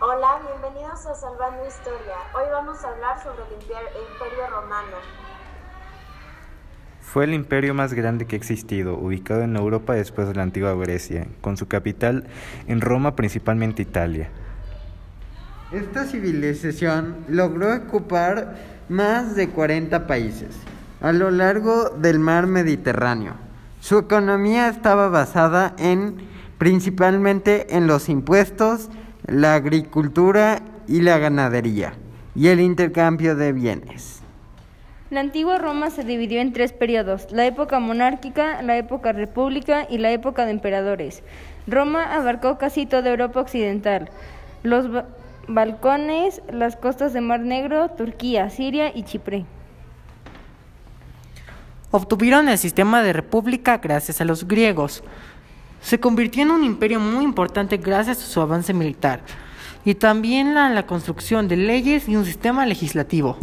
Hola, bienvenidos a Salvando Historia. Hoy vamos a hablar sobre el Imperio Romano. Fue el imperio más grande que ha existido, ubicado en Europa después de la antigua Grecia, con su capital en Roma, principalmente Italia. Esta civilización logró ocupar más de 40 países a lo largo del mar Mediterráneo. Su economía estaba basada en principalmente en los impuestos, la agricultura y la ganadería, y el intercambio de bienes. La antigua Roma se dividió en tres periodos, la época monárquica, la época república y la época de emperadores. Roma abarcó casi toda Europa occidental, los Balcones, las costas de Mar Negro, Turquía, Siria y Chipre. Obtuvieron el sistema de república gracias a los griegos. Se convirtió en un imperio muy importante gracias a su avance militar y también a la construcción de leyes y un sistema legislativo.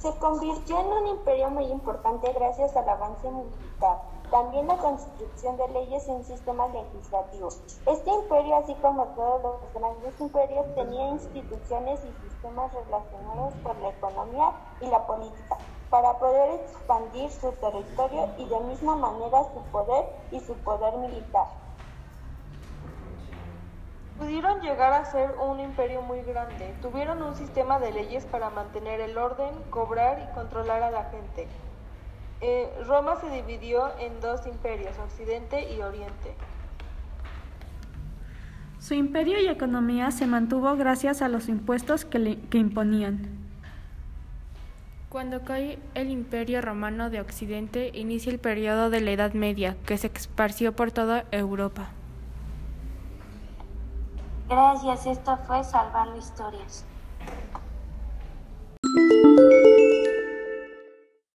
Se convirtió en un imperio muy importante gracias al avance militar también la construcción de leyes y un sistema legislativo. Este imperio, así como todos los grandes imperios, tenía instituciones y sistemas relacionados con la economía y la política para poder expandir su territorio y de misma manera su poder y su poder militar. Pudieron llegar a ser un imperio muy grande. Tuvieron un sistema de leyes para mantener el orden, cobrar y controlar a la gente. Eh, Roma se dividió en dos imperios, Occidente y Oriente. Su imperio y economía se mantuvo gracias a los impuestos que, que imponían. Cuando cae el imperio romano de Occidente, inicia el periodo de la Edad Media, que se esparció por toda Europa. Gracias, esto fue Salvando Historias.